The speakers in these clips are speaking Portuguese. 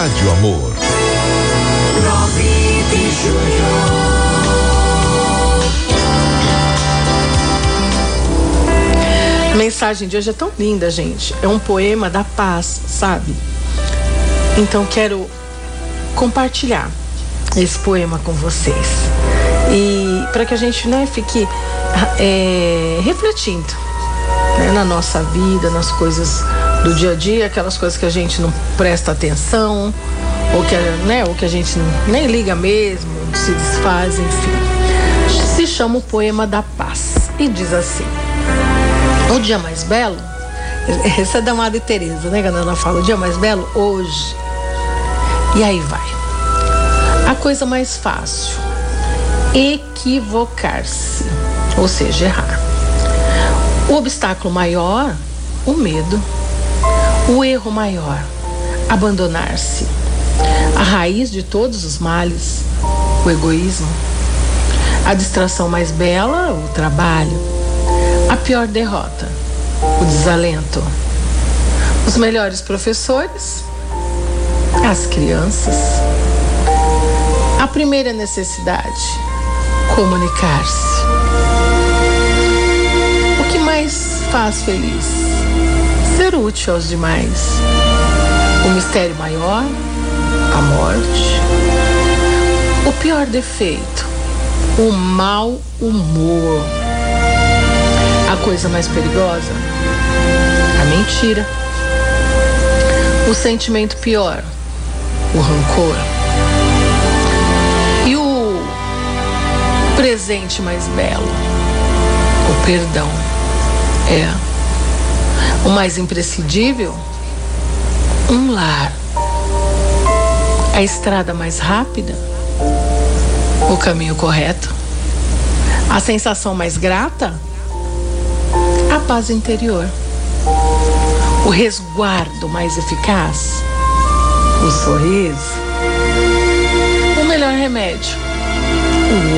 Rádio Amor. 9 de julho. A mensagem de hoje é tão linda, gente. É um poema da paz, sabe? Então quero compartilhar esse poema com vocês. E para que a gente né, fique é, refletindo né, na nossa vida, nas coisas do dia a dia, aquelas coisas que a gente não presta atenção, ou que, né, ou que a gente nem liga mesmo, se desfaz, enfim. Se chama o Poema da Paz e diz assim: O dia mais belo, essa é da Madre Teresa, né, quando ela fala, o dia mais belo hoje. E aí vai. A coisa mais fácil, equivocar-se, ou seja, errar. O obstáculo maior, o medo. O erro maior, abandonar-se. A raiz de todos os males, o egoísmo. A distração mais bela, o trabalho. A pior derrota, o desalento. Os melhores professores, as crianças. A primeira necessidade, comunicar-se. O que mais faz feliz? Ser útil aos demais. O mistério maior, a morte. O pior defeito, o mau humor. A coisa mais perigosa, a mentira. O sentimento pior, o rancor. E o presente mais belo, o perdão. É. O mais imprescindível, um lar. A estrada mais rápida, o caminho correto. A sensação mais grata, a paz interior. O resguardo mais eficaz, o sorriso. O melhor remédio,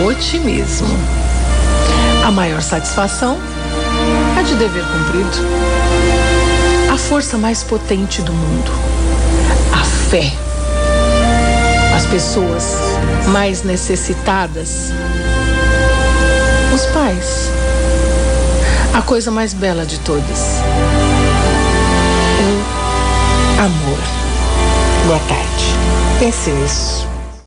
o otimismo. A maior satisfação, de dever cumprido. A força mais potente do mundo, a fé. As pessoas mais necessitadas, os pais. A coisa mais bela de todas, o amor. Boa tarde. Pense nisso.